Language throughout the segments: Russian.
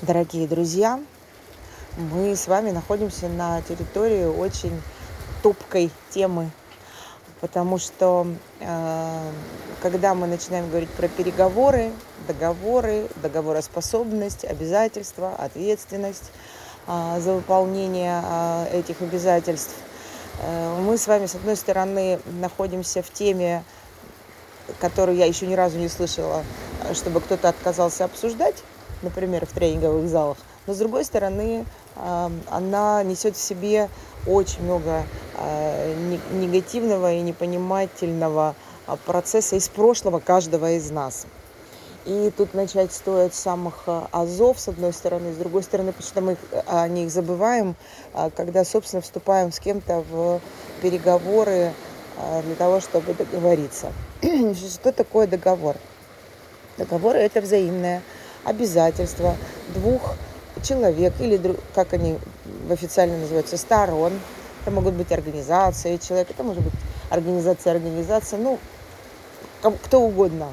Дорогие друзья, мы с вами находимся на территории очень топкой темы, потому что э, когда мы начинаем говорить про переговоры, договоры, договороспособность, обязательства, ответственность э, за выполнение э, этих обязательств, мы с вами, с одной стороны, находимся в теме, которую я еще ни разу не слышала, чтобы кто-то отказался обсуждать, например, в тренинговых залах. Но с другой стороны, она несет в себе очень много а, негативного и непонимательного а, процесса из прошлого каждого из нас. И тут начать стоит самых а, азов, с одной стороны, с другой стороны, потому что мы о них забываем, когда, собственно, вступаем с кем-то в переговоры для того, чтобы договориться. Что такое договор? Договор – это взаимное обязательства двух человек или, как они официально называются, сторон. Это могут быть организации человек, это может быть организация, организация, ну, кто угодно,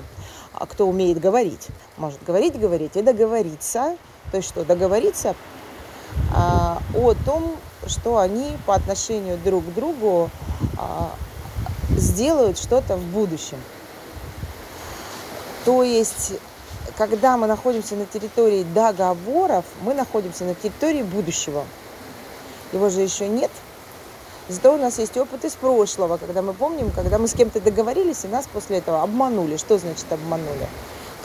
а кто умеет говорить. Может говорить, говорить и договориться. То есть что? Договориться а, о том, что они по отношению друг к другу а, сделают что-то в будущем. То есть когда мы находимся на территории договоров, мы находимся на территории будущего. Его же еще нет. Зато у нас есть опыт из прошлого, когда мы помним, когда мы с кем-то договорились, и нас после этого обманули. Что значит обманули?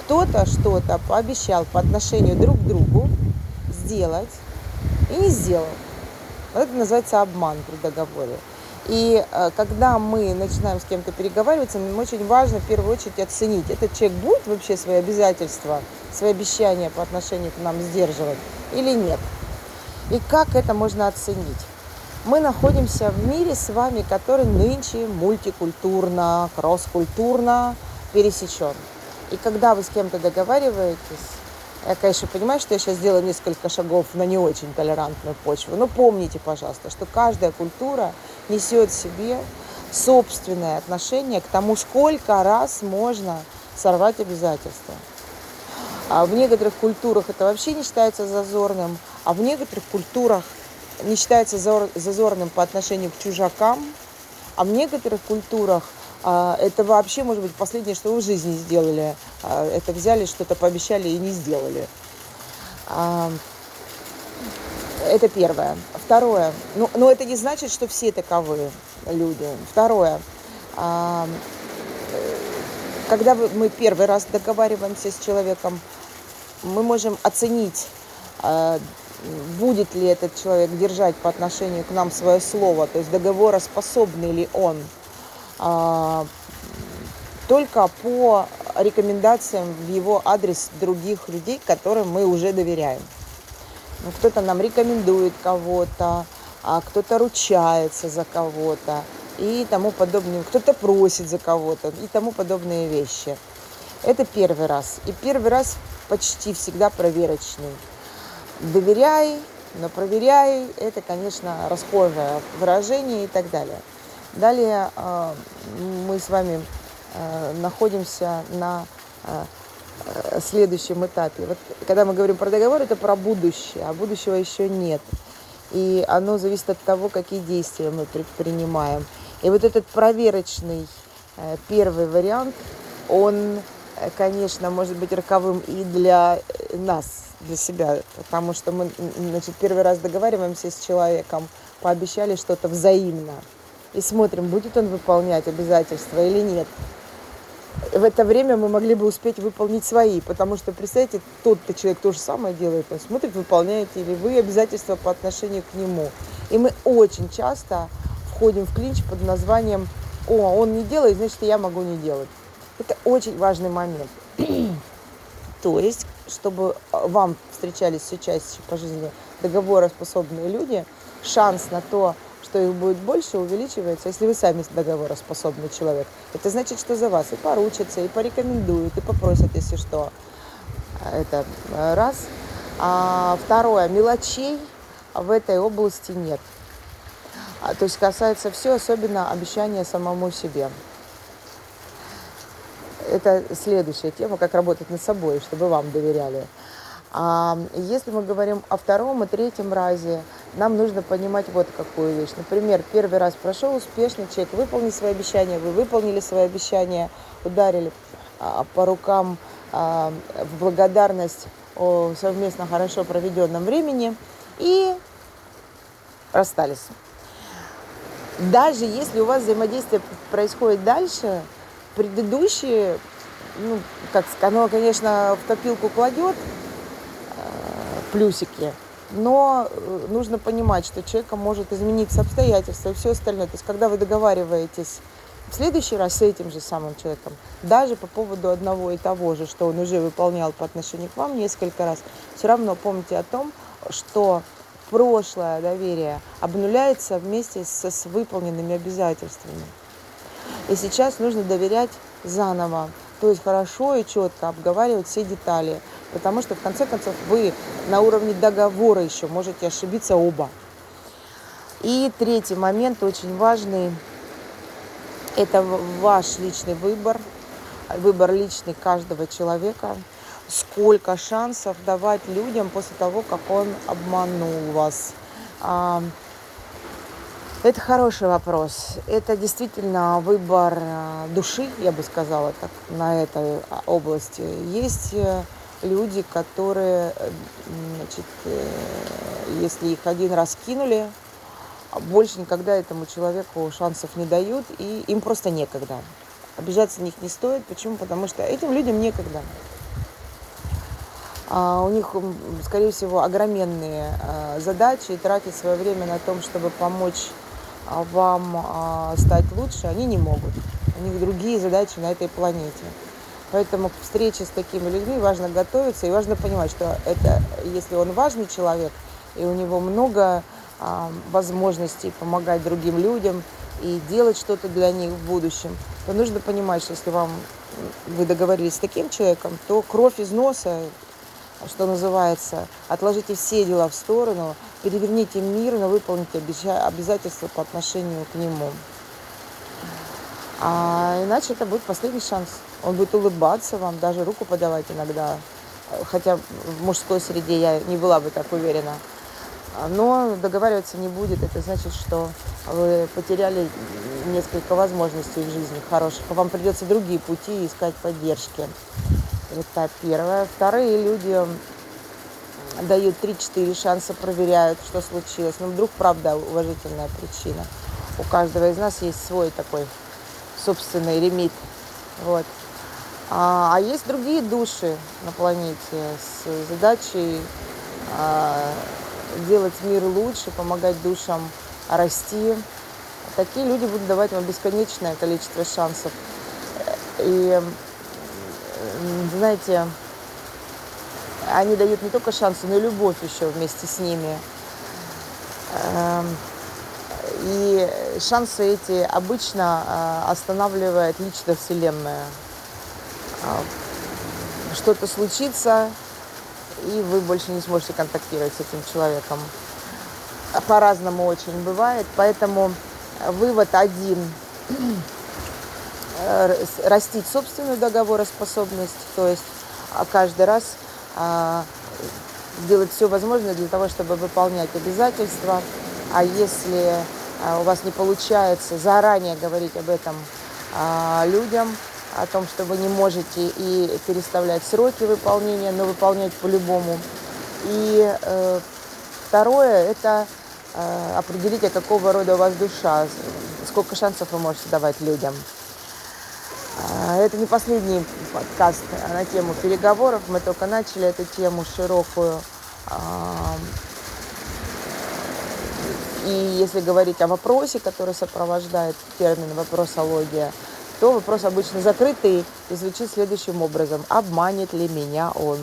Кто-то что-то пообещал по отношению друг к другу сделать и не сделал. Вот это называется обман при договоре. И э, когда мы начинаем с кем-то переговариваться, нам очень важно в первую очередь оценить, этот человек будет вообще свои обязательства, свои обещания по отношению к нам сдерживать или нет. И как это можно оценить? Мы находимся в мире с вами, который нынче мультикультурно, кросс-культурно пересечен. И когда вы с кем-то договариваетесь, я, конечно, понимаю, что я сейчас сделаю несколько шагов на не очень толерантную почву, но помните, пожалуйста, что каждая культура несет в себе собственное отношение к тому, сколько раз можно сорвать обязательства. А в некоторых культурах это вообще не считается зазорным, а в некоторых культурах не считается зазорным по отношению к чужакам, а в некоторых культурах это вообще, может быть, последнее, что вы в жизни сделали. А, это взяли, что-то пообещали и не сделали. А, это первое. Второе. Ну, но это не значит, что все таковы люди. Второе. Когда мы первый раз договариваемся с человеком, мы можем оценить, будет ли этот человек держать по отношению к нам свое слово, то есть договороспособный ли он – а, только по рекомендациям в его адрес других людей, которым мы уже доверяем. Ну, кто-то нам рекомендует кого-то, а кто-то ручается за кого-то и тому подобное. Кто-то просит за кого-то и тому подобные вещи. Это первый раз. И первый раз почти всегда проверочный. Доверяй, но проверяй, это, конечно, расхожее выражение и так далее. Далее а, мы с вами а, находимся на а, следующем этапе. Вот, когда мы говорим про договор, это про будущее, а будущего еще нет. И оно зависит от того, какие действия мы предпринимаем. И вот этот проверочный э, первый вариант, он, э, конечно, может быть роковым и для нас, для себя, потому что мы, значит, первый раз договариваемся с человеком, пообещали что-то взаимно, и смотрим, будет он выполнять обязательства или нет. В это время мы могли бы успеть выполнить свои, потому что, представьте, тот-то человек то же самое делает, он смотрит, выполняете ли вы обязательства по отношению к нему. И мы очень часто входим в клинч под названием «О, он не делает, значит, я могу не делать». Это очень важный момент. То есть, чтобы вам встречались все чаще по жизни договороспособные люди, шанс на то, что их будет больше, увеличивается, если вы сами договороспособный человек. Это значит, что за вас и поручатся, и порекомендуют, и попросят, если что. Это э, раз. А второе, мелочей в этой области нет. А, то есть касается все, особенно обещания самому себе. Это следующая тема, как работать над собой, чтобы вам доверяли. А если мы говорим о втором и третьем разе, нам нужно понимать вот какую вещь. Например, первый раз прошел успешно, человек выполнил свои обещания, вы выполнили свои обещания, ударили а, по рукам а, в благодарность о совместно хорошо проведенном времени и расстались. Даже если у вас взаимодействие происходит дальше, предыдущие, ну, как оно, конечно, в копилку кладет э, плюсики, но э, нужно понимать, что человека может измениться обстоятельства и все остальное. То есть, когда вы договариваетесь в следующий раз с этим же самым человеком, даже по поводу одного и того же, что он уже выполнял по отношению к вам несколько раз, все равно помните о том, что прошлое доверие обнуляется вместе с, с выполненными обязательствами. И сейчас нужно доверять заново, то есть хорошо и четко обговаривать все детали, потому что в конце концов вы на уровне договора еще можете ошибиться оба. И третий момент очень важный – это ваш личный выбор, выбор личный каждого человека – сколько шансов давать людям после того, как он обманул вас? Это хороший вопрос. Это действительно выбор э, души, я бы сказала так, на этой а, области. Есть э, люди, которые, э, значит, если их один раз кинули, больше никогда этому человеку шансов не дают, и им просто некогда. Обижаться на них не стоит. Почему? Потому что этим людям некогда. А, у них, скорее всего, огроменные а, задачи, и тратить свое время на том, чтобы помочь а, вам стать лучше, они не могут. У них другие задачи на этой планете. Поэтому к встрече с такими людьми важно готовиться и важно понимать, что это, если он важный человек, и у него много а, возможностей помогать другим людям и делать что-то для них в будущем, то нужно понимать, что если вам вы договорились с таким человеком, то кровь из носа что называется, отложите все дела в сторону, переверните мир, но выполните обязательства по отношению к нему. А иначе это будет последний шанс. Он будет улыбаться вам, даже руку подавать иногда. Хотя в мужской среде я не была бы так уверена. Но договариваться не будет. Это значит, что вы потеряли несколько возможностей в жизни хороших. Вам придется другие пути искать поддержки. Это первое. Вторые люди дают 3-4 шанса, проверяют, что случилось. Но ну, вдруг, правда, уважительная причина. У каждого из нас есть свой такой собственный лимит. Вот. А, а есть другие души на планете с задачей а, делать мир лучше, помогать душам расти. Такие люди будут давать вам бесконечное количество шансов. И знаете, они дают не только шансы, но и любовь еще вместе с ними. Эм, и шансы эти обычно э, останавливает лично Вселенная. А, что-то случится, и вы больше не сможете контактировать с этим человеком. По-разному очень бывает, поэтому вывод один Э, растить собственную договороспособность, то есть а, каждый раз а, делать все возможное для того, чтобы выполнять обязательства. А если у вас не получается, заранее говорить об этом людям, о том, что вы не можете и переставлять сроки выполнения, но выполнять по-любому. И э, второе – это э, определите, какого рода у вас душа, сколько шансов вы можете давать людям. А, это не последний подкаст на тему переговоров. Мы только начали эту тему широкую. А, и если говорить о вопросе, который сопровождает термин вопросология, то вопрос обычно закрытый и звучит следующим образом. Обманет ли меня он?